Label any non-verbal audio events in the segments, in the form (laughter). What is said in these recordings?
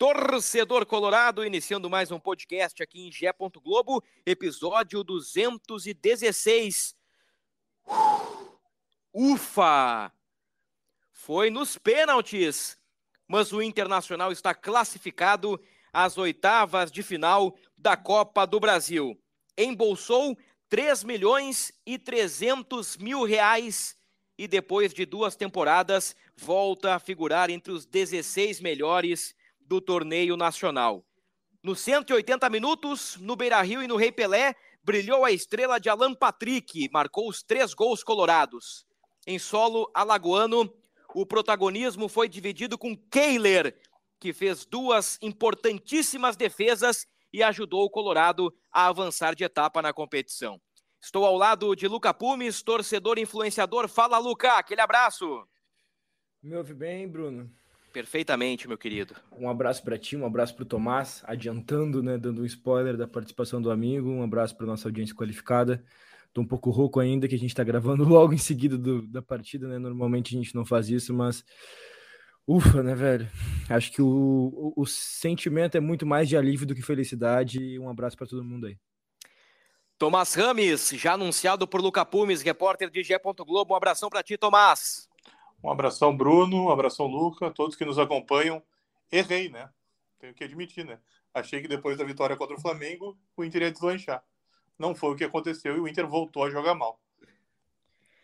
Torcedor Colorado, iniciando mais um podcast aqui em Gé. Globo, episódio 216. Ufa! Foi nos pênaltis, mas o Internacional está classificado às oitavas de final da Copa do Brasil. Embolsou 3 milhões e 300 mil reais e depois de duas temporadas volta a figurar entre os 16 melhores do torneio nacional. Nos 180 minutos, no Beira-Rio e no Rei Pelé, brilhou a estrela de Alan Patrick, marcou os três gols colorados. Em solo alagoano, o protagonismo foi dividido com Kehler, que fez duas importantíssimas defesas e ajudou o Colorado a avançar de etapa na competição. Estou ao lado de Luca Pumes, torcedor influenciador. Fala, Luca, aquele abraço. Me ouve bem, Bruno? Perfeitamente, meu querido. Um abraço para ti, um abraço para o Tomás, adiantando, né, dando um spoiler da participação do amigo. Um abraço para nossa audiência qualificada. Tô um pouco rouco ainda, que a gente está gravando (laughs) logo em seguida do, da partida, né? Normalmente a gente não faz isso, mas ufa, né, velho? Acho que o, o, o sentimento é muito mais de alívio do que felicidade. Um abraço para todo mundo aí. Tomás Rames, já anunciado por Luca Pumes, repórter de Gé. Globo. Um abração para ti, Tomás. Um abração, Bruno. Um abração, Luca. Todos que nos acompanham. Errei, né? Tenho que admitir, né? Achei que depois da vitória contra o Flamengo, o Inter ia deslanchar. Não foi o que aconteceu e o Inter voltou a jogar mal.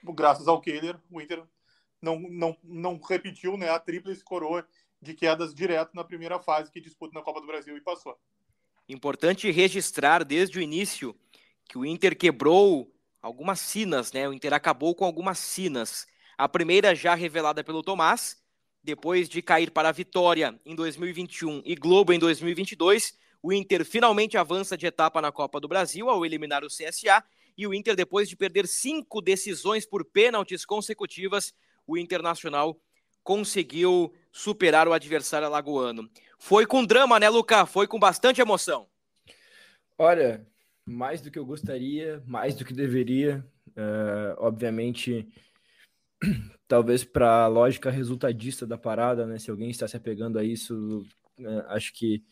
Graças ao Kehler, o Inter não, não, não repetiu né, a tríplice coroa de quedas direto na primeira fase que disputa na Copa do Brasil e passou. Importante registrar desde o início que o Inter quebrou algumas sinas, né? O Inter acabou com algumas sinas. A primeira já revelada pelo Tomás, depois de cair para a Vitória em 2021 e Globo em 2022, o Inter finalmente avança de etapa na Copa do Brasil ao eliminar o CSA e o Inter, depois de perder cinco decisões por pênaltis consecutivas, o Internacional conseguiu superar o adversário alagoano. Foi com drama, né, Luca? Foi com bastante emoção. Olha, mais do que eu gostaria, mais do que deveria. Uh, obviamente, (clears throat) talvez para a lógica resultadista da parada, né? Se alguém está se apegando a isso, uh, acho que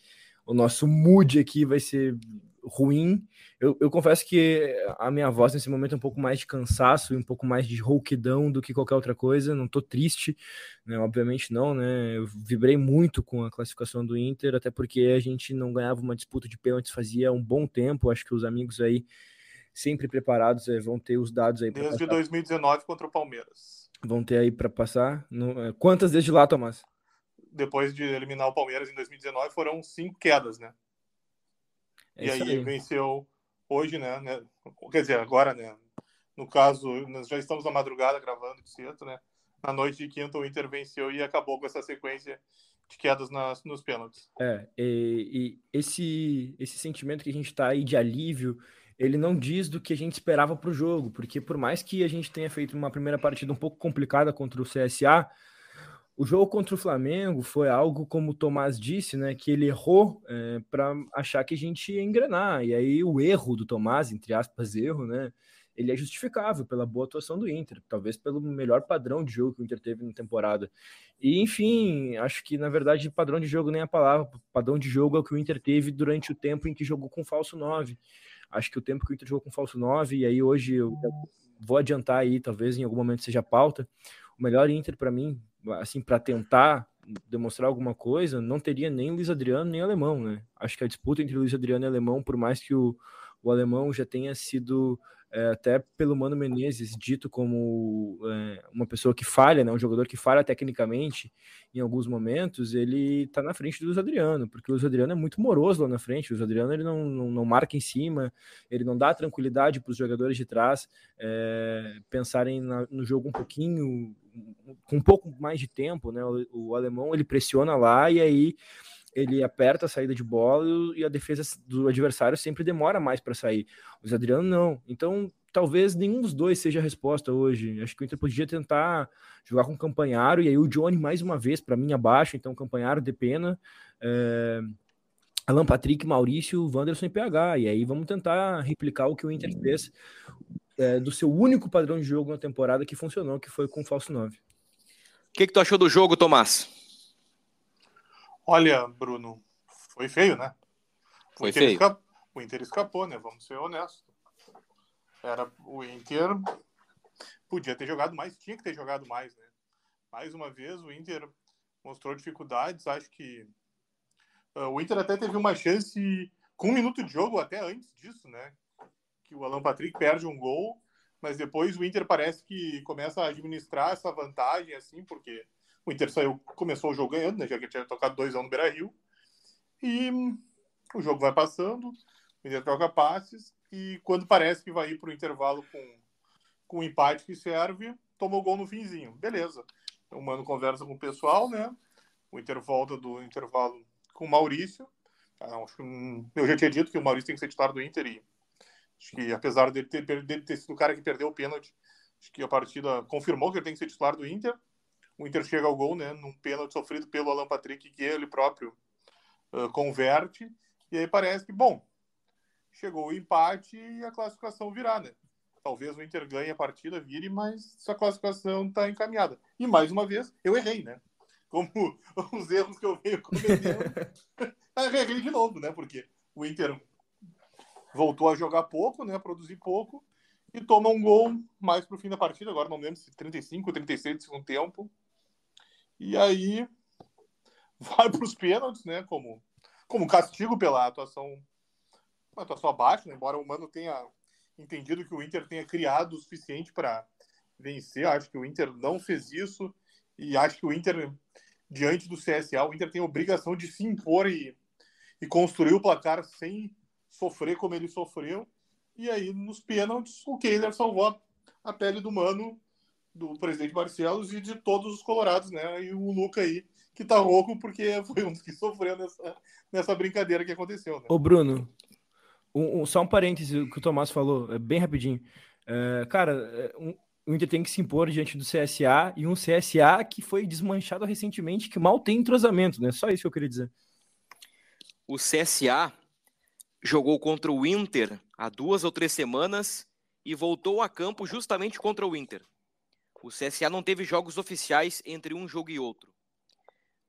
o nosso mood aqui vai ser ruim. Eu, eu, confesso que a minha voz nesse momento é um pouco mais de cansaço e um pouco mais de rouquidão do que qualquer outra coisa. Não tô triste, né? Obviamente não, né? Eu vibrei muito com a classificação do Inter, até porque a gente não ganhava uma disputa de pênaltis fazia um bom tempo. Acho que os amigos aí sempre preparados é, vão ter os dados aí. Desde passar. 2019 contra o Palmeiras. Vão ter aí para passar. No, é, quantas desde lá, Tomás? Depois de eliminar o Palmeiras em 2019 foram cinco quedas, né? É e aí, aí venceu hoje, né, né? Quer dizer, agora, né? No caso, nós já estamos na madrugada gravando de cedo, né? Na noite de quinta, o Inter venceu e acabou com essa sequência de quedas nas, nos pênaltis. É, e, e esse, esse sentimento que a gente está aí de alívio, ele não diz do que a gente esperava para o jogo, porque por mais que a gente tenha feito uma primeira partida um pouco complicada contra o CSA, o jogo contra o Flamengo foi algo, como o Tomás disse, né, que ele errou é, para achar que a gente ia engrenar. E aí o erro do Tomás, entre aspas, erro, né, ele é justificável pela boa atuação do Inter, talvez pelo melhor padrão de jogo que o Inter teve na temporada. E enfim, acho que na verdade padrão de jogo nem a palavra, padrão de jogo é o que o Inter teve durante o tempo em que jogou com falso 9. Acho que o tempo que o Inter jogou com falso 9, e aí hoje eu vou adiantar aí, talvez em algum momento seja pauta. O melhor Inter para mim assim, para tentar demonstrar alguma coisa, não teria nem Luiz Adriano nem Alemão, né? Acho que a disputa entre Luiz Adriano e Alemão, por mais que o, o Alemão já tenha sido é, até pelo Mano Menezes, dito como é, uma pessoa que falha, né, um jogador que falha tecnicamente em alguns momentos, ele está na frente do Luiz Adriano, porque o Luiz Adriano é muito moroso lá na frente, o Luiz Adriano ele não, não, não marca em cima, ele não dá tranquilidade para os jogadores de trás é, pensarem na, no jogo um pouquinho, com um pouco mais de tempo, né, o, o alemão ele pressiona lá e aí ele aperta a saída de bola e a defesa do adversário sempre demora mais para sair. O Adriano não. Então, talvez nenhum dos dois seja a resposta hoje. Acho que o Inter podia tentar jogar com o Campanharo e aí o Johnny mais uma vez para mim abaixo, então Campanharo de pena. É... Alan Patrick, Maurício, Wanderson e PH. E aí vamos tentar replicar o que o Inter fez é, do seu único padrão de jogo na temporada que funcionou, que foi com o falso 9. O que, que tu achou do jogo, Tomás? Olha, Bruno, foi feio, né? Foi o feio. Escapou, o Inter escapou, né? Vamos ser honestos. Era o Inter podia ter jogado mais, tinha que ter jogado mais, né? Mais uma vez o Inter mostrou dificuldades, acho que uh, o Inter até teve uma chance com um minuto de jogo até antes disso, né? Que o Alan Patrick perde um gol, mas depois o Inter parece que começa a administrar essa vantagem assim, porque o Inter saiu, começou o jogo ganhando, né? Já que tinha tocado 2 a 1 um no Beira Rio. E o jogo vai passando, o Inter troca passes, e quando parece que vai ir para o intervalo com, com empate que serve, toma o gol no finzinho. Beleza. O Mano conversa com o pessoal, né? O Inter volta do intervalo com o Maurício. Ah, acho que, eu já tinha dito que o Maurício tem que ser titular do Inter e acho que apesar dele ter, dele ter sido o cara que perdeu o pênalti, acho que a partida confirmou que ele tem que ser titular do Inter o Inter chega ao gol, né, num pênalti sofrido pelo Alan Patrick, que ele próprio uh, converte, e aí parece que, bom, chegou o empate e a classificação virá, né? Talvez o Inter ganhe a partida, vire, mas essa classificação está encaminhada. E mais uma vez, eu errei, né? Como (laughs) os erros que eu venho cometendo, (laughs) errei de novo, né? Porque o Inter voltou a jogar pouco, né? A produzir pouco e toma um gol mais pro fim da partida. Agora não lembro se 35 ou 36 de segundo tempo. E aí (laughs) vai para os pênaltis, né? Como, como castigo pela atuação, uma atuação abaixo, né? embora o Mano tenha entendido que o Inter tenha criado o suficiente para vencer. Acho que o Inter não fez isso e acho que o Inter, diante do CSA, o Inter tem a obrigação de se impor e, e construir o placar sem sofrer como ele sofreu. E aí, nos pênaltis, o Kehler salvou a pele do Mano do presidente Barcelos e de todos os colorados, né? E o Luca aí, que tá louco porque (laughs) foi um dos que sofreu nessa, nessa brincadeira que aconteceu, né? Ô, Bruno, um, um, só um parêntese que o Tomás falou, é bem rapidinho. É, cara, é, um, o Inter tem que se impor diante do CSA e um CSA que foi desmanchado recentemente, que mal tem entrosamento, né? Só isso que eu queria dizer. O CSA jogou contra o Inter há duas ou três semanas e voltou a campo justamente contra o Inter. O CSA não teve jogos oficiais entre um jogo e outro.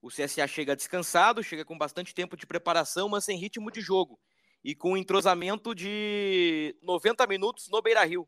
O CSA chega descansado, chega com bastante tempo de preparação, mas sem ritmo de jogo. E com um entrosamento de 90 minutos no Beira Rio.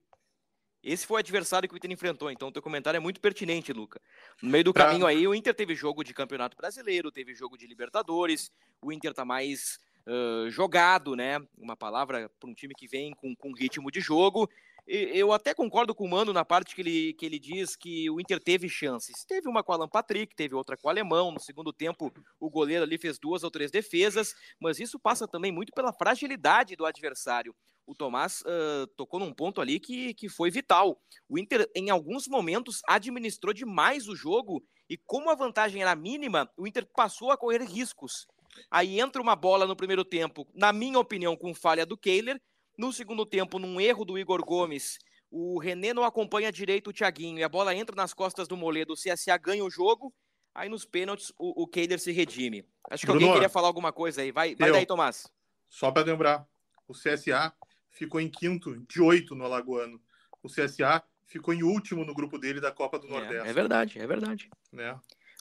Esse foi o adversário que o Inter enfrentou. Então, o teu comentário é muito pertinente, Luca. No meio do caminho aí, o Inter teve jogo de Campeonato Brasileiro, teve jogo de Libertadores. O Inter tá mais uh, jogado, né? Uma palavra para um time que vem com, com ritmo de jogo eu até concordo com o Mano na parte que ele, que ele diz que o Inter teve chances. Teve uma com Alan Patrick, teve outra com o Alemão. No segundo tempo, o goleiro ali fez duas ou três defesas, mas isso passa também muito pela fragilidade do adversário. O Tomás uh, tocou num ponto ali que, que foi vital. O Inter, em alguns momentos, administrou demais o jogo e, como a vantagem era mínima, o Inter passou a correr riscos. Aí entra uma bola no primeiro tempo, na minha opinião, com falha do Kehler, no segundo tempo, num erro do Igor Gomes, o René não acompanha direito o Thiaguinho e a bola entra nas costas do Moledo. O CSA ganha o jogo. Aí nos pênaltis o, o Keider se redime. Acho que Bruno, alguém queria falar alguma coisa aí. Vai, vai daí, Tomás. Só para lembrar, o CSA ficou em quinto de oito no Alagoano. O CSA ficou em último no grupo dele da Copa do Nordeste. É, é verdade, é verdade. É.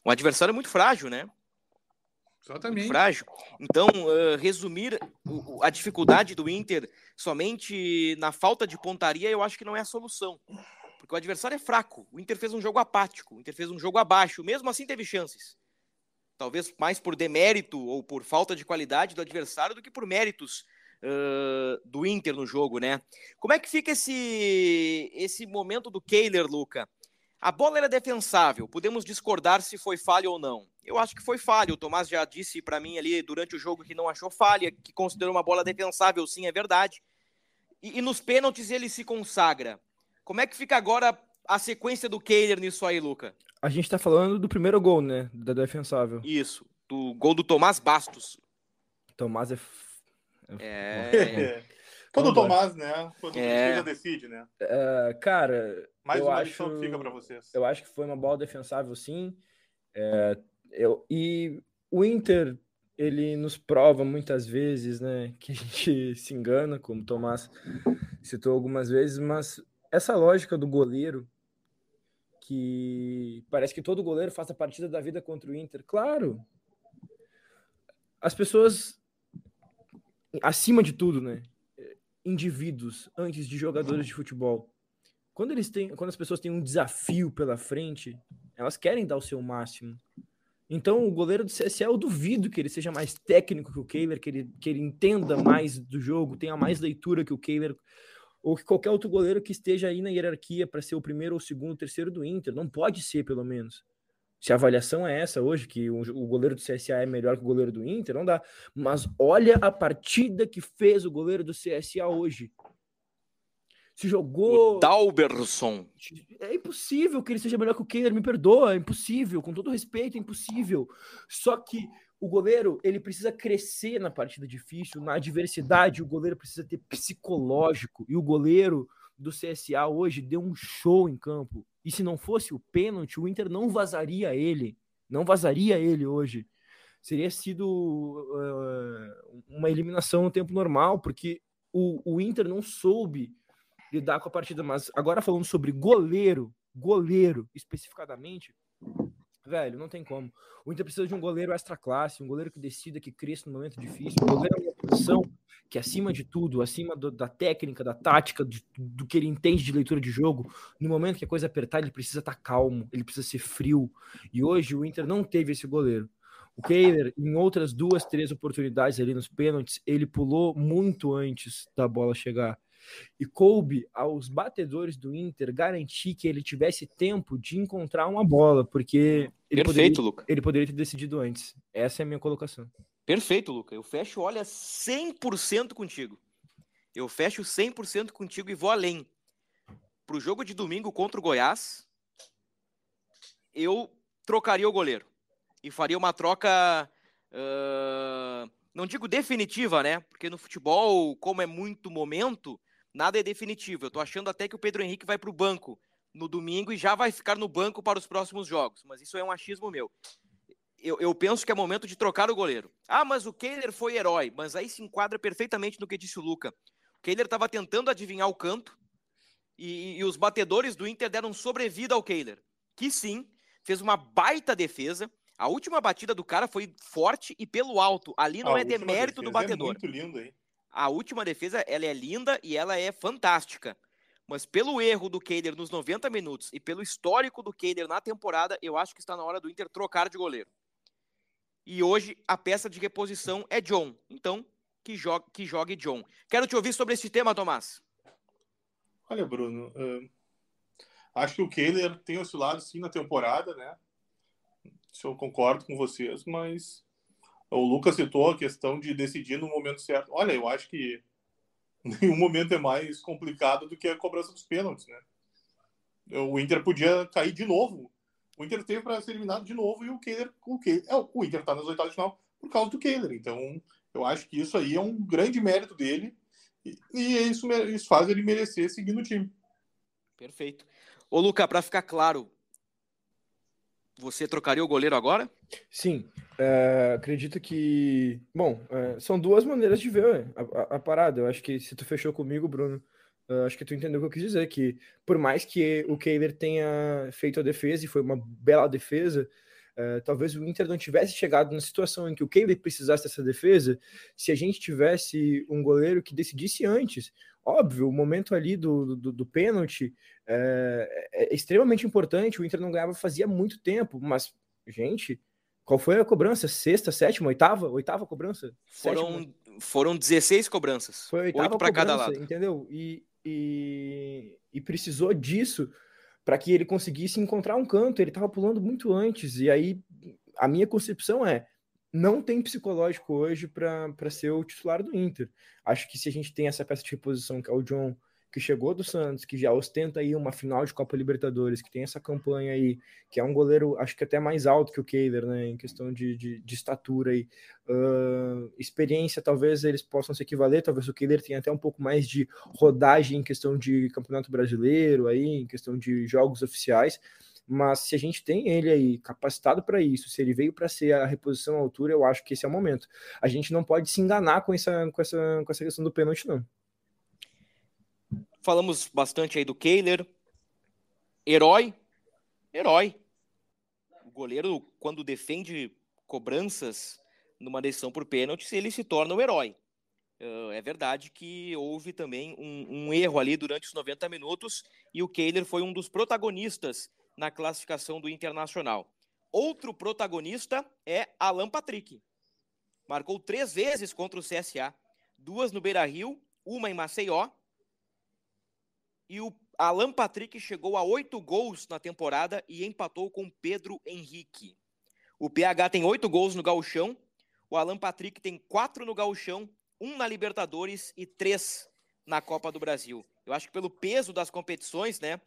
Um adversário muito frágil, né? Exatamente. frágil. Então, uh, resumir a dificuldade do Inter somente na falta de pontaria, eu acho que não é a solução. Porque o adversário é fraco. O Inter fez um jogo apático, o Inter fez um jogo abaixo. Mesmo assim, teve chances. Talvez mais por demérito ou por falta de qualidade do adversário do que por méritos uh, do Inter no jogo, né? Como é que fica esse, esse momento do Kehler, Luca? A bola era defensável, podemos discordar se foi falha ou não. Eu acho que foi falha. O Tomás já disse para mim ali durante o jogo que não achou falha, que considerou uma bola defensável, sim, é verdade. E, e nos pênaltis ele se consagra. Como é que fica agora a sequência do Kehler nisso aí, Luca? A gente tá falando do primeiro gol, né? Da defensável. Isso, do gol do Tomás Bastos. Tomás é. É. (laughs) Quando o Tomás, né? Quando É. o decide, né? É, cara, Mais eu uma acho, lição que fica pra vocês. eu acho que foi uma bola defensável, sim. É, eu, e o Inter, ele nos prova muitas vezes, né? (laughs) Que a gente se engana, como o Tomás citou algumas vezes, mas essa lógica do goleiro, que parece que todo goleiro faz a partida da vida contra o Inter. Claro, as pessoas, acima de tudo, né? Indivíduos antes de jogadores de futebol. Quando eles têm, quando as pessoas têm um desafio pela frente, elas querem dar o seu máximo. Então, o goleiro do CSA, eu duvido que ele seja mais técnico que o Kehler, que ele, que ele entenda mais do jogo, tenha mais leitura que o Kehler, ou que qualquer outro goleiro que esteja aí na hierarquia para ser o primeiro, ou segundo, terceiro do Inter. Não pode ser, pelo menos. Se a avaliação é essa hoje, que o, goleiro do CSA é melhor que o goleiro do Inter, não dá. Mas olha a partida que fez o goleiro do CSA hoje. Se jogou. O Dalberson. É impossível que ele seja melhor que o Kehler, me perdoa, é impossível, com todo respeito, é impossível. Só que o goleiro, ele precisa crescer na partida difícil, na adversidade, o goleiro precisa ter psicológico, e o goleiro do CSA hoje deu um show em campo. E se não fosse o pênalti, o Inter não vazaria ele, não vazaria ele hoje. Seria sido uh, uma eliminação no tempo normal, porque o, o Inter não soube lidar com a partida. Mas agora falando sobre goleiro, goleiro especificadamente, velho, não tem como. O Inter precisa de um goleiro extra classe, um goleiro que decida, que cresça no momento difícil. Um goleiro posição que, acima de tudo, acima do, da técnica, da tática, do que ele entende de leitura de jogo, no momento que a coisa apertar, ele precisa estar calmo, ele precisa ser frio. E hoje o Inter não teve esse goleiro. O Kehler, em outras duas, três oportunidades ali nos pênaltis, ele pulou muito antes da bola chegar e coube aos batedores do Inter garantir que ele tivesse tempo de encontrar uma bola, porque ele, Perfeito, poderia, Luca. ele poderia ter decidido antes. Essa é a minha colocação. Perfeito, Luca. Eu fecho, olha, 100% contigo. Eu fecho 100% contigo e vou além. Pro jogo de domingo contra o Goiás, eu trocaria o goleiro. E faria uma troca. Uh, não digo definitiva, né? Porque no futebol, como é muito momento, nada é definitivo. Eu tô achando até que o Pedro Henrique vai pro banco no domingo e já vai ficar no banco para os próximos jogos. Mas isso é um achismo meu. Eu, eu penso que é momento de trocar o goleiro. Ah, mas o Kehler foi herói. Mas aí se enquadra perfeitamente no que disse o Luca. O Kehler estava tentando adivinhar o canto e, e os batedores do Inter deram sobrevida ao Kehler, que sim, fez uma baita defesa. A última batida do cara foi forte e pelo alto. Ali não A é última demérito do defesa batedor. É muito lindo, hein? A última defesa, ela é linda e ela é fantástica. Mas pelo erro do Kehler nos 90 minutos e pelo histórico do Kehler na temporada, eu acho que está na hora do Inter trocar de goleiro. E hoje a peça de reposição é John. Então, que jogue, que jogue John. Quero te ouvir sobre esse tema, Tomás. Olha, Bruno, uh, acho que o Kehler tem oscilado sim na temporada, né? Se eu concordo com vocês, mas o Lucas citou a questão de decidir no momento certo. Olha, eu acho que nenhum (laughs) momento é mais complicado do que a cobrança dos pênaltis, né? O Inter podia cair de novo. O Inter teve para ser eliminado de novo e o Kehler, o, Kehler, é, o Inter está nas oitavas de final por causa do Kehler. Então, eu acho que isso aí é um grande mérito dele e, e isso, isso faz ele merecer seguir no time. Perfeito. Ô, Luca, para ficar claro, você trocaria o goleiro agora? Sim, é, acredito que. Bom, é, são duas maneiras de ver a, a, a, parada. Eu acho que se tu fechou comigo, Bruno, acho que tu entendeu o que eu quis dizer. Que por mais que o Kehler tenha feito a defesa e foi uma bela defesa, é, talvez o Inter não tivesse chegado na situação em que o Kehler precisasse dessa defesa se a gente tivesse um goleiro que decidisse antes. Óbvio, o momento ali do, do, do pênalti é, é, extremamente importante. O Inter não ganhava fazia muito tempo, mas, gente, qual foi a cobrança? Sexta, sétima, oitava? Oitava cobrança? Foram, Foram 16 cobranças. Foi oito para cada lado. Entendeu? E, e, e precisou disso para que ele conseguisse encontrar um canto. Ele estava pulando muito antes. E aí, a minha concepção é: não tem psicológico hoje para ser o titular do Inter. Acho que se a gente tem essa peça de reposição, que é o John, que chegou do Santos, que já ostenta aí uma final de Copa Libertadores, que tem essa campanha aí, que é um goleiro, acho que até mais alto que o Keiler, né, em questão de, de, de estatura aí, uh, experiência, talvez eles possam se equivaler, talvez o Keiler tenha até um pouco mais de rodagem em questão de Campeonato Brasileiro aí, em questão de jogos oficiais, mas se a gente tem ele aí capacitado para isso, se ele veio para ser a reposição à altura, eu acho que esse é o momento. A gente não pode se enganar com essa, com essa, com essa questão do pênalti, não. Falamos bastante aí do Kehler. Herói. Herói. O goleiro, quando defende cobranças numa decisão por pênaltis, ele se torna o herói. Uh, é verdade que houve também um, um, erro ali durante os 90 minutos e o Kehler foi um dos protagonistas na classificação do Internacional. Outro protagonista é Alan Patrick. Marcou três vezes contra o CSA, duas no Beira Rio, uma em Maceió. E o Alan Patrick chegou a oito gols na temporada e empatou com Pedro Henrique. O PH tem oito gols no gauchão, o Alan Patrick tem quatro no gauchão, um na Libertadores e três na Copa do Brasil. Eu acho que pelo peso das competições, né,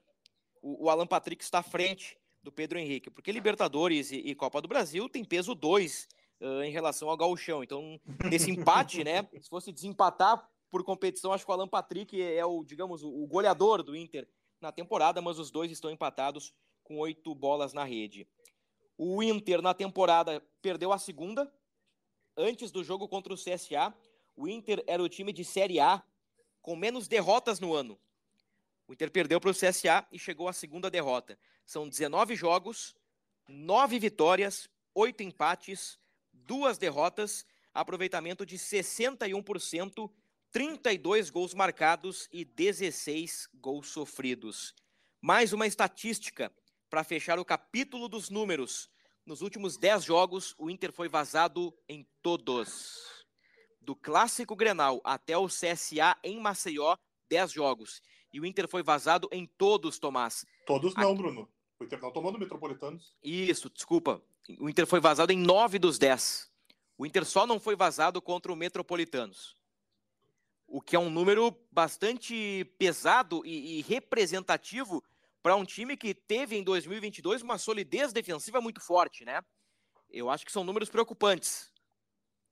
o, o Alan Patrick está à frente do Pedro Henrique, porque Libertadores e, e Copa do Brasil tem peso 2 uh, em relação ao Gauchão. Então, nesse empate, né, se fosse desempatar por competição, acho que o Alan Patrick é o, digamos, o, goleador do Inter na temporada, mas os dois estão empatados com oito bolas na rede. O Inter, na temporada, perdeu a segunda. Antes do jogo contra o CSA, o Inter era o time de Série A com menos derrotas no ano. O Inter perdeu para o CSA e chegou à segunda derrota. São 19 jogos, 9 vitórias, 8 empates, 2 derrotas, aproveitamento de 61%, 32 gols marcados e 16 gols sofridos. Mais uma estatística para fechar o capítulo dos números. Nos últimos 10 jogos, o Inter foi vazado em todos. Do clássico Grenal até o CSA em Maceió, 10 jogos. E o Inter foi vazado em todos, Tomás. Todos não, Aqui... Bruno. O Inter não tomou no Metropolitanos. Isso, desculpa. O Inter foi vazado em nove dos dez. O Inter só não foi vazado contra o Metropolitanos. O que é um número bastante pesado e, e representativo para um time que teve em 2022 uma solidez defensiva muito forte, né? Eu acho que são números preocupantes.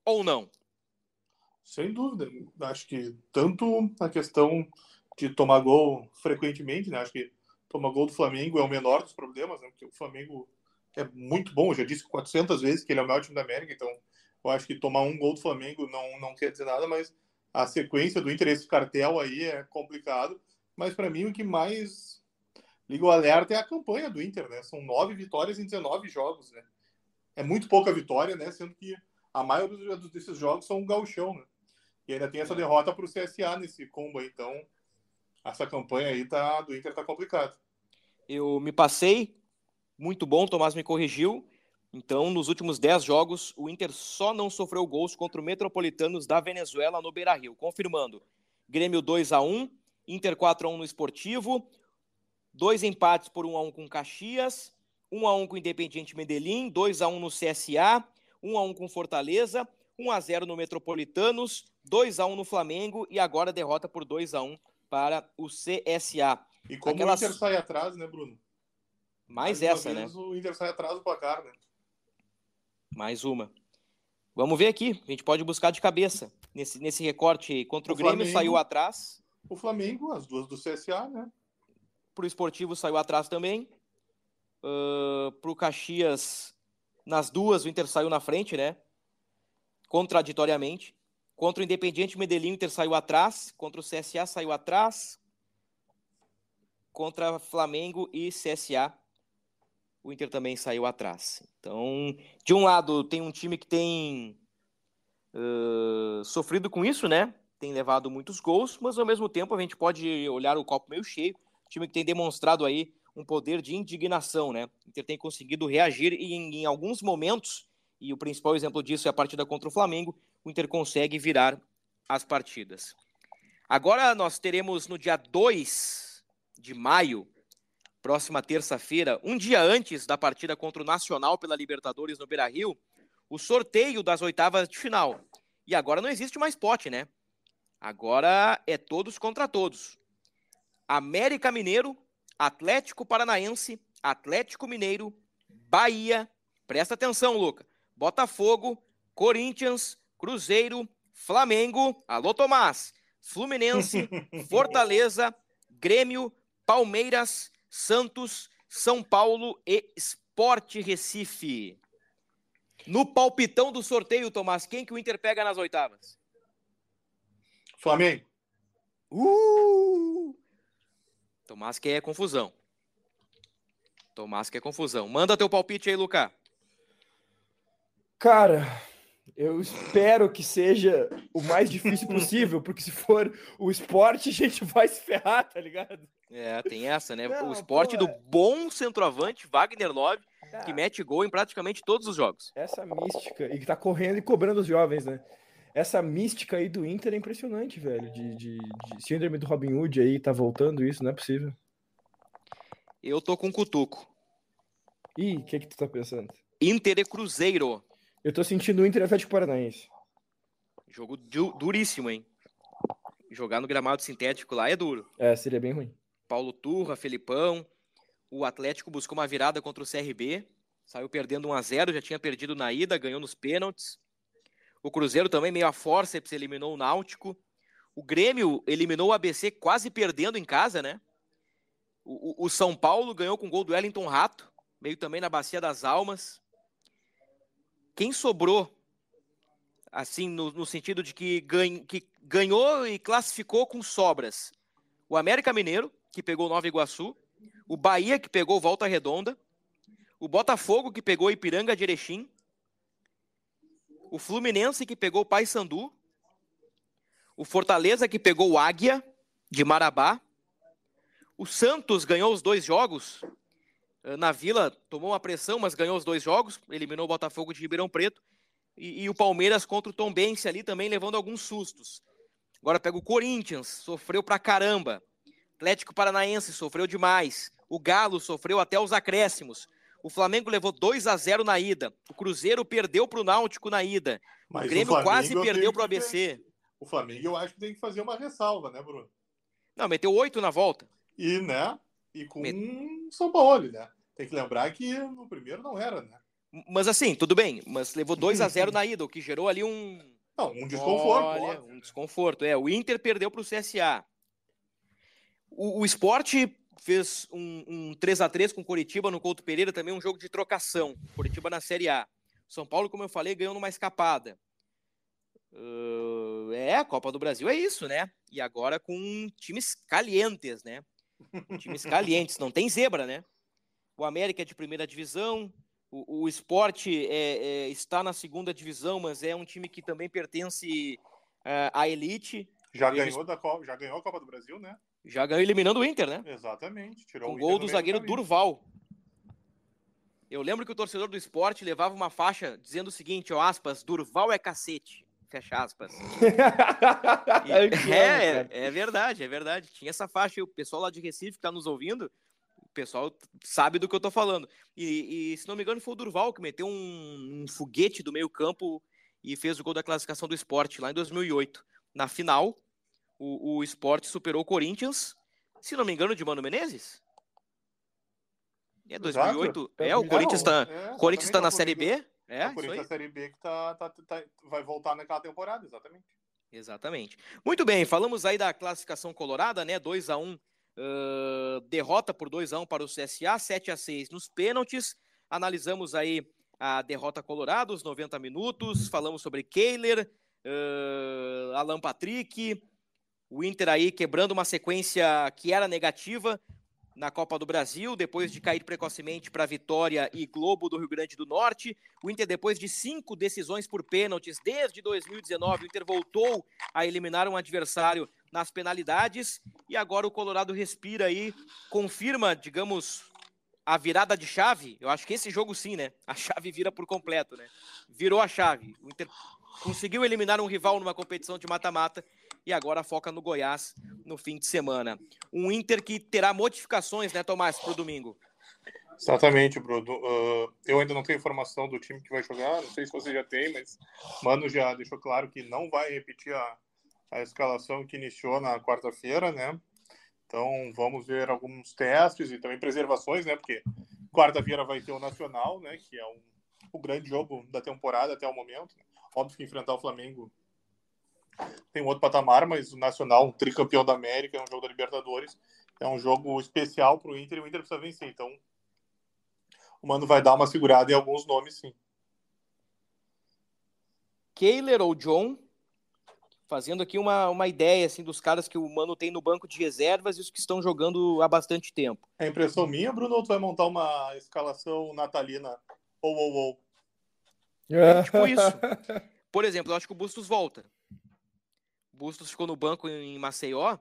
Ou não? Sem dúvida. Acho que tanto a questão de tomar gol frequentemente, né? Acho que tomar gol do Flamengo é o menor dos problemas, né? Porque o Flamengo é muito bom, eu já disse 400 vezes que ele é o melhor time da América, então eu acho que tomar um gol do Flamengo não, não quer dizer nada, mas a sequência do Inter, esse cartel aí é complicado, mas para mim o que mais liga o alerta é a campanha do Inter, né? São nove vitórias em 19 jogos, né? É muito pouca vitória, né? Sendo que a maioria desses jogos são um gauchão, né? E ainda tem essa derrota para o CSA nesse combo então essa campanha aí tá, do Inter tá complicado. Eu me passei, muito bom, Tomás me corrigiu. Então, nos últimos 10 jogos, o Inter só não sofreu gols contra o Metropolitanos da Venezuela no Beira-Rio, confirmando. Grêmio 2 a 1, Inter 4 a 1 no Esportivo, dois empates por 1 a 1 com Caxias, 1 a 1 com Independiente Medellín, 2 a 1 no CSA, 1 a 1 com Fortaleza, 1 a 0 no Metropolitanos, 2 a 1 no Flamengo e agora derrota por 2 a 1 para o CSA. E como Aquelas... o Inter sai atrás, né, Bruno? Mais, Mais essa, né? O Inter sai atrás do placar, né? Mais uma. Vamos ver aqui. A gente pode buscar de cabeça. Nesse, nesse recorte contra o, o Grêmio, Flamengo, saiu atrás. O Flamengo, as duas do CSA, né? Pro Esportivo saiu atrás também. Uh, pro Caxias, nas duas, o Inter saiu na frente, né? Contraditoriamente. Contra o Independiente Medellín, o Inter saiu atrás. Contra o CSA, saiu atrás. Contra Flamengo e CSA, o Inter também saiu atrás. Então, de um lado, tem um time que tem uh, sofrido com isso, né? Tem levado muitos gols, mas ao mesmo tempo a gente pode olhar o copo meio cheio. Time que tem demonstrado aí um poder de indignação, né? O Inter tem conseguido reagir e em, em alguns momentos, e o principal exemplo disso é a partida contra o Flamengo, o Inter consegue virar as partidas. Agora nós teremos no dia 2 de maio, próxima terça-feira, um dia antes da partida contra o Nacional pela Libertadores no Beira-Rio, o sorteio das oitavas de final. E agora não existe mais pote, né? Agora é todos contra todos. América Mineiro, Atlético Paranaense, Atlético Mineiro, Bahia, presta atenção, Luca. Botafogo, Corinthians, Cruzeiro, Flamengo, alô Tomás, Fluminense, (laughs) Fortaleza, Grêmio, Palmeiras, Santos, São Paulo e Sport Recife. No palpitão do sorteio, Tomás, quem que o Inter pega nas oitavas? Flamengo. Uh! Tomás quer confusão. Tomás quer confusão. Manda teu palpite aí, Lucas. Cara, eu espero que seja o mais difícil possível, porque se for o esporte, a gente vai se ferrar, tá ligado? É, tem essa, né? Não, o esporte pô, do bom centroavante, Wagner Love, que mete gol em praticamente todos os jogos. Essa mística, e que tá correndo e cobrando os jovens, né? Essa mística aí do Inter é impressionante, velho. De, de, de síndrome do Robin Hood aí, tá voltando isso, não é possível. Eu tô com cutuco. Ih, o que que tu tá pensando? Inter e Cruzeiro. Eu tô sentindo o Inter Atlético Paranaense. Jogo du duríssimo, hein? Jogar no gramado sintético lá é duro. É, seria bem ruim. Paulo Turra, Felipão. O Atlético buscou uma virada contra o CRB. Saiu perdendo 1 a 0 já tinha perdido na ida, ganhou nos pênaltis. O Cruzeiro também, meio a forceps, eliminou o Náutico. O Grêmio eliminou o ABC quase perdendo em casa, né? O, o, São Paulo ganhou com o gol do Wellington Rato, meio também na Bacia das Almas. Quem sobrou, assim, no, no sentido de que, que ganhou e classificou com sobras? O América Mineiro, que pegou Nova Iguaçu. O Bahia, que pegou Volta Redonda. O Botafogo, que pegou Ipiranga de Erechim o Fluminense que pegou Paysandu, o Fortaleza que pegou o Águia de Marabá, o Santos ganhou os dois jogos na Vila, tomou uma pressão, mas ganhou os dois jogos, eliminou o Botafogo de Ribeirão Preto, e, e o Palmeiras contra o Tombense ali também levando alguns sustos. Agora pega o Corinthians, sofreu pra caramba. Atlético Paranaense sofreu demais. O Galo sofreu até os acréscimos. O Flamengo levou 2 a 0 na ida. O Cruzeiro perdeu para o Náutico na ida. Mas o Grêmio o quase perdeu para o ABC. O Flamengo eu acho que tem que fazer uma ressalva, né, Bruno? Não, meteu oito na volta. E, né? E com Met... São Paulo, né? Tem que lembrar que no primeiro não era, né? Mas assim, tudo bem. Mas levou (laughs) 2 a 0 na ida, o que gerou ali um. Não, um desconforto. Olha, um né? desconforto. É, o Inter perdeu para o CSA. O, o esporte fez um, um 3 a 3 com Curitiba no Couto Pereira, também um jogo de trocação. Curitiba na Série A. São Paulo, como eu falei, ganhou numa escapada. Uh, é, a Copa do Brasil é isso, né? E agora com times calientes, né? (laughs) Times calientes, não tem zebra, né? O América é de primeira divisão, o, o esporte é, é, está na segunda divisão, mas é um time que também pertence uh, à elite. Já ganhou, da, já ganhou a Copa do Brasil, né? Já ganhou eliminando o Inter, né? Exatamente. Tirou Com o gol do zagueiro Durval. Eu lembro que o torcedor do esporte levava uma faixa dizendo o seguinte, ó, aspas, Durval é cacete. Fecha aspas. (laughs) e, é, é, é, verdade, é verdade. Tinha essa faixa e o pessoal lá de Recife que tá nos ouvindo, pessoal sabe do que eu tô falando. E, e se não me engano, foi o Durval que meteu um, um foguete do meio campo e fez o gol da classificação do esporte lá em 2008. Na final, o, o esporte superou o Corinthians, se não me engano, de Mano Menezes. É 2008. Exato. É, o Corinthians está é, Corinthians tá na Série B. É, o Corinthians na Série B que tá, tá, tá, vai voltar naquela temporada, exatamente. Exatamente. Muito bem, falamos aí da classificação colorada, né? 2 a 1 derrota por 2 a 1 para o CSA, 7 a 6 nos pênaltis. Analisamos aí a derrota colorada, os 90 minutos, falamos sobre Kehler, uh, Alan Patrick, o Inter aí quebrando uma sequência que era negativa na Copa do Brasil, depois de cair precocemente para Vitória e Globo do Rio Grande do Norte. O Inter, depois de cinco decisões por pênaltis desde 2019, o Inter voltou a eliminar um adversário nas penalidades e agora o Colorado respira aí, confirma, digamos, a virada de chave. Eu acho que esse jogo sim, né? A chave vira por completo, né? Virou a chave. O Inter conseguiu eliminar um rival numa competição de mata-mata e agora foca no Goiás no fim de semana. Um Inter que terá modificações, né, Tomás, para o domingo. Exatamente, Bruno. Uh, eu ainda não tenho informação do time que vai jogar, não sei se você já tem, mas Mano já deixou claro que não vai repetir a, a escalação que iniciou na quarta-feira, né? Então vamos ver alguns testes e também preservações, né? Porque quarta-feira vai ter o Nacional, né? Que é um, o grande jogo da temporada até o momento. Óbvio que enfrentar o Flamengo tem um outro patamar, mas o Nacional, um tricampeão da América, é um jogo da Libertadores, é um jogo especial para o Inter e o Inter precisa vencer. Então o Mano vai dar uma segurada em alguns nomes, sim. Kehler ou John, fazendo aqui uma, uma ideia assim dos caras que o Mano tem no banco de reservas e os que estão jogando há bastante tempo. É impressão minha, Bruno, ou tu vai montar uma escalação natalina ou ou ou? É tipo (laughs) isso. Por exemplo, eu acho que o Bustos volta. O Bustos ficou no banco em Maceió,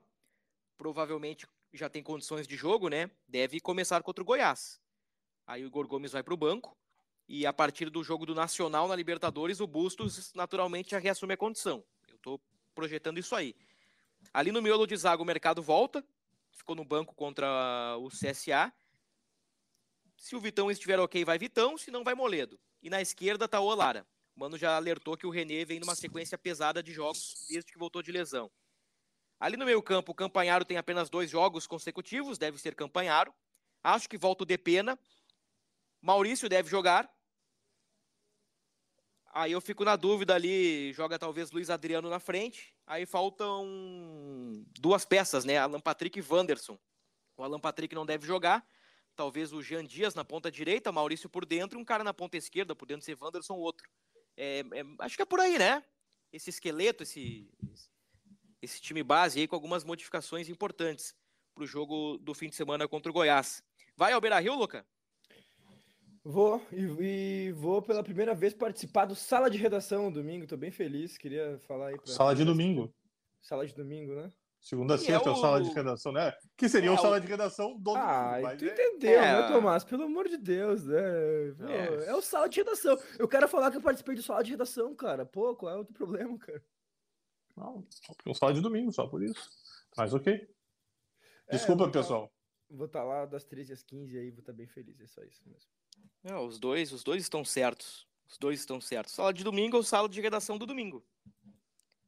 provavelmente já tem condições de jogo, né? Deve começar contra o Goiás. Aí o Igor Gomes vai para o banco. E a partir do jogo do Nacional na Libertadores, o Bustos naturalmente já reassume a condição. Eu estou projetando isso aí. Ali no miolo de zaga, o mercado volta. Ficou no banco contra o CSA. Se o Vitão estiver ok, vai Vitão. Se não, vai Moledo. E na esquerda tá o Olara. O Mano já alertou que o René vem numa sequência pesada de jogos desde que voltou de lesão. Ali no meio campo, o Campanharo tem apenas dois jogos consecutivos, deve ser Campanharo. Acho que volta o Depena. Maurício deve jogar. Aí eu fico na dúvida ali, joga talvez Luiz Adriano na frente. Aí faltam duas peças, né? Alan Patrick e Wanderson. O Alan Patrick não deve jogar. Talvez o Jean Dias na ponta direita, Maurício por dentro um cara na ponta esquerda, por dentro ser Wanderson outro. É, é, acho que é por aí, né? Esse esqueleto, esse, esse time base aí com algumas modificações importantes para o jogo do fim de semana contra o Goiás. Vai ao Beira Rio, Luca? Vou, e, e, vou pela primeira vez participar do Sala de Redação domingo, tô bem feliz, queria falar aí. Pra sala de domingo. Sala de domingo, né? Segunda a sexta é, o... é o Sala de Redação, né? Que seria é, o Sala de Redação do ah, domingo. Ah, tu é... entendeu, é... né, Tomás? Pelo amor de Deus, né? é. é o Sala de Redação. Eu quero falar que eu participei do Sala de Redação, cara. Pô, qual é o problema, cara? Não, é um Sala de domingo, só por isso. Mas ok. Desculpa, vou pessoal. Tá, vou estar tá lá das 13 às 15 aí, vou estar tá bem feliz, é só isso mesmo. Não, os dois, os dois estão certos. Os dois estão certos. Sala de domingo ou sala de redação do domingo.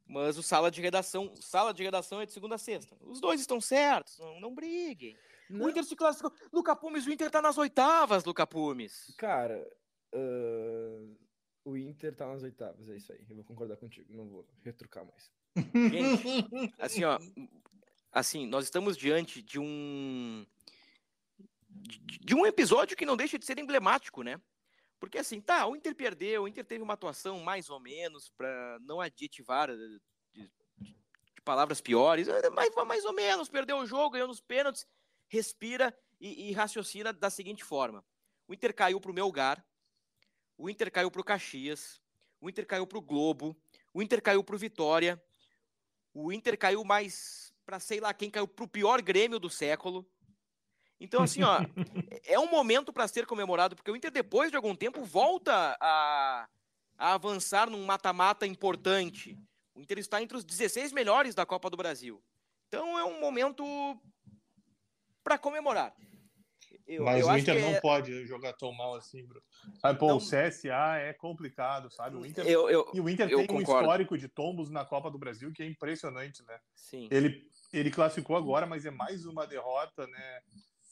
Mas o sala de redação, sala de redação é de segunda a sexta. Os dois estão certos, não, não briguem. Não. O Inter se classificou. Luca Pumes, o Inter tá nas oitavas, Luca Pumes. Cara, uh, o Inter tá nas oitavas, é isso aí. Eu vou concordar contigo, não vou retrucar mais. Gente, assim, ó, assim, nós estamos diante de um de um episódio que não deixa de ser emblemático, né? Porque assim, tá, o Inter perdeu, o Inter teve uma atuação mais ou menos, para não adjetivar eh, de, de, de, palavras piores, eh, mas mais ou menos, perdeu o jogo, ganhou nos pênaltis, respira e, e raciocina da seguinte forma: o Inter caiu para o Melgar, o Inter caiu para o Caxias, o Inter caiu para o Globo, o Inter caiu para o Vitória, o Inter caiu mais para sei lá quem caiu para o pior Grêmio do século. Então, assim, ó, é um momento para ser comemorado, porque o Inter, depois de algum tempo, volta a, a avançar num mata-mata importante. O Inter está entre os 16 melhores da Copa do Brasil. Então, é um momento para comemorar. Eu, Mas eu o Inter não é... pode jogar tão mal assim, bro. Sabe, pô, não... o CSA é complicado, sabe? O Inter... Eu, eu, e o Inter tem concordo. um histórico de tombos na Copa do Brasil que é impressionante, né? Sim. Ele, ele classificou agora, mas é mais uma derrota, né?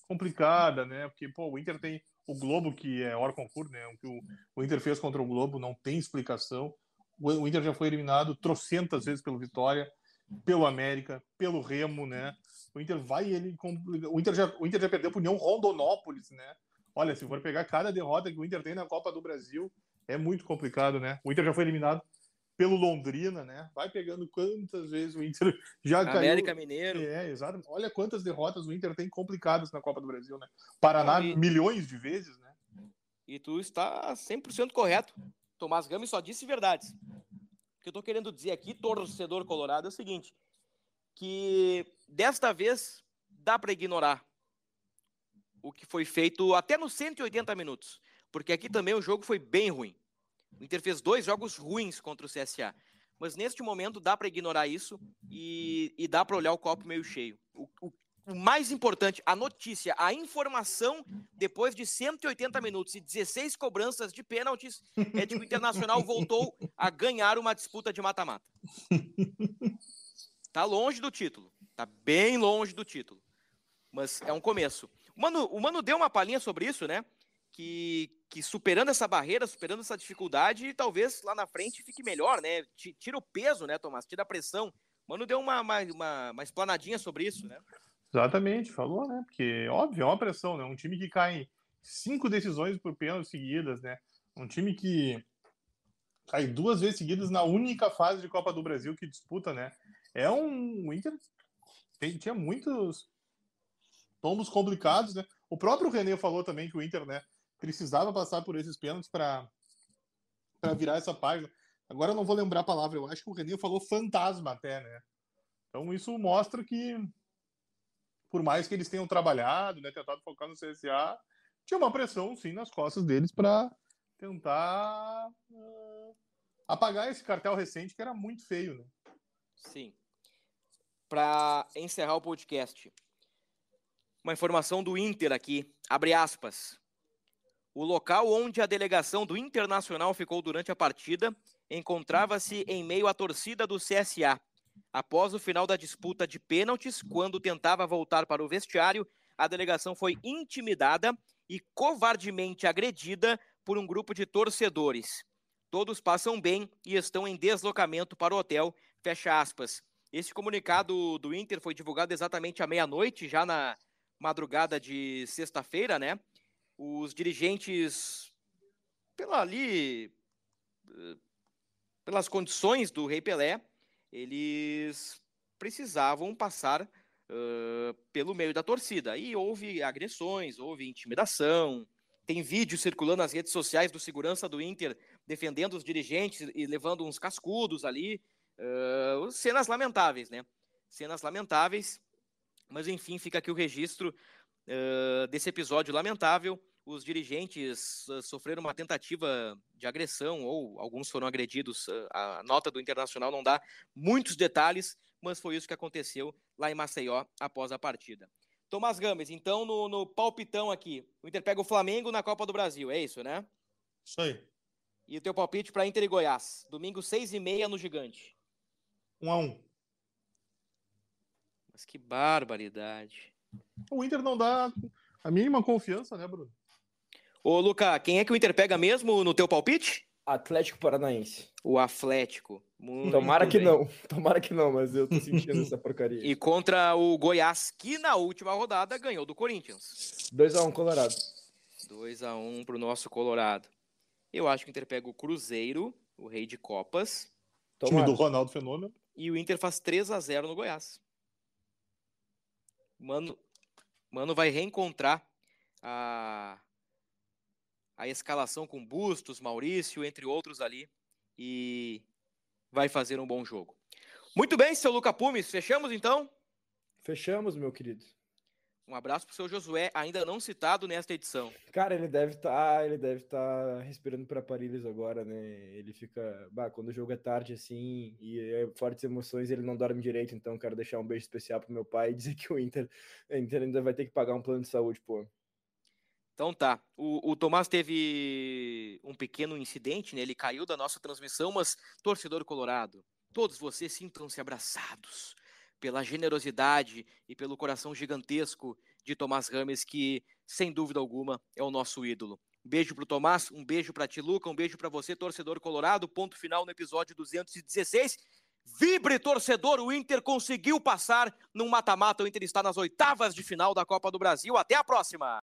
Complicada, né? Porque, pô, o Inter tem o Globo, que é hora concurso, né? O que o, o Inter fez contra o Globo não tem explicação. O, o Inter já foi eliminado trocentas vezes pelo Vitória, pelo América, pelo Remo, né? O Inter vai ele o Inter já o Inter já perdeu para União Rondonópolis, né? Olha, se for pegar cada derrota que o Inter tem na Copa do Brasil, é muito complicado, né? O Inter já foi eliminado pelo Londrina, né? Vai pegando quantas vezes o Inter (laughs) já América caiu. América Mineiro. É, exato. Olha quantas derrotas o Inter tem complicadas na Copa do Brasil, né? Paraná, e... milhões de vezes, né? E tu está 100% correto. Tomás Gomes só disse verdades. O que eu tô querendo dizer aqui, torcedor colorado, é o seguinte, que desta vez dá para ignorar o que foi feito até nos 180 minutos, porque aqui também o jogo foi bem ruim. O Inter fez dois jogos ruins contra o CSA. Mas neste momento dá para ignorar isso e, e dá para olhar o copo meio cheio. O, o, o, mais importante, a notícia, a informação, depois de 180 minutos e 16 cobranças de pênaltis, é de que o Internacional voltou a ganhar uma disputa de mata-mata. Tá longe do título. Tá bem longe do título. Mas é um começo. O Mano, o Mano deu uma palhinha sobre isso, né? Que, que superando essa barreira, superando essa dificuldade, talvez lá na frente fique melhor, né? Tira o peso, né, Tomás? Tira a pressão. Mano deu uma, uma, uma, uma explanadinha sobre isso, né? Exatamente, falou, né? Porque, óbvio, é uma pressão, né? Um time que cai em cinco decisões por pênalti seguidas, né? Um time que cai duas vezes seguidas na única fase de Copa do Brasil que disputa, né? É um o Inter tem, tinha muitos tombos complicados, né? O próprio René falou também que o Inter, né, precisava passar por esses pênaltis para virar essa página. Agora eu não vou lembrar a palavra, eu acho que o René falou fantasma até, né? Então isso mostra que por mais que eles tenham trabalhado, né, tentado focar no CSA, tinha uma pressão sim nas costas deles para tentar uh, apagar esse cartel recente que era muito feio, né? Sim. Para encerrar o podcast, uma informação do Inter aqui, abre aspas. O local onde a delegação do Internacional ficou durante a partida encontrava-se em meio à torcida do CSA. Após o final da disputa de pênaltis, quando tentava voltar para o vestiário, a delegação foi intimidada e covardemente agredida por um grupo de torcedores. Todos passam bem e estão em deslocamento para o hotel. Fecha aspas. Esse comunicado do Inter foi divulgado exatamente à meia-noite, já na madrugada de sexta-feira, né? Os dirigentes, pela ali, pelas condições do Rei Pelé, eles precisavam passar uh, pelo meio da torcida. E houve agressões, houve intimidação. Tem vídeo circulando nas redes sociais do segurança do Inter defendendo os dirigentes e levando uns cascudos ali. Uh, cenas lamentáveis, né? Cenas lamentáveis. Mas enfim, fica aqui o registro uh, desse episódio lamentável. Os dirigentes uh, sofreram uma tentativa de agressão, ou alguns foram agredidos. Uh, a nota do Internacional não dá muitos detalhes, mas foi isso que aconteceu lá em Maceió após a partida. Tomás Gomes, então no, no palpitão aqui, o Inter pega o Flamengo na Copa do Brasil, é isso, né? Isso aí. E o teu palpite para Inter e Goiás, domingo seis e meia no Gigante. Um a um. Mas que barbaridade. O Inter não dá a mínima confiança, né, Bruno? Ô, Luca, quem é que o Inter pega mesmo no teu palpite? Atlético Paranaense. O Atlético. Muito Tomara que bem. não. (laughs) Tomara que não, mas eu tô sentindo essa porcaria. E contra o Goiás, que na última rodada ganhou do Corinthians. 2x1 Colorado. 2x1 pro nosso Colorado. Eu acho que o Inter pega o Cruzeiro, o rei de Copas, Time Tomara. do Ronaldo Fenômeno. e o Inter faz 3 a 0 no Goiás. Mano, Mano vai reencontrar a, a escalação com Bustos, Maurício, entre outros ali, e vai fazer um bom jogo. Muito bem, seu Luca Pumes, fechamos então? Fechamos, meu querido. Um abraço pro seu Josué, ainda não citado nesta edição. Cara, ele deve estar, ele deve estar respirando para Parilhos agora, né? Ele fica, bah, quando o jogo é tarde assim e é fortes emoções, ele não dorme direito, então quero deixar um beijo especial pro meu pai e dizer que o Inter, o Inter ainda vai ter que pagar um plano de saúde, pô. Então tá, o, o Tomás teve um pequeno incidente, né? Ele caiu da nossa transmissão, mas torcedor colorado, todos vocês sintam-se abraçados pela generosidade e pelo coração gigantesco de Tomás Rames, que sem dúvida alguma é o nosso ídolo. Um beijo pro Tomás, um beijo pra ti, Luca, um beijo pra você, torcedor colorado. Ponto final no episódio 216. Vibre, torcedor, o Inter conseguiu passar num mata-mata. O Inter está nas oitavas de final da Copa do Brasil. Até a próxima!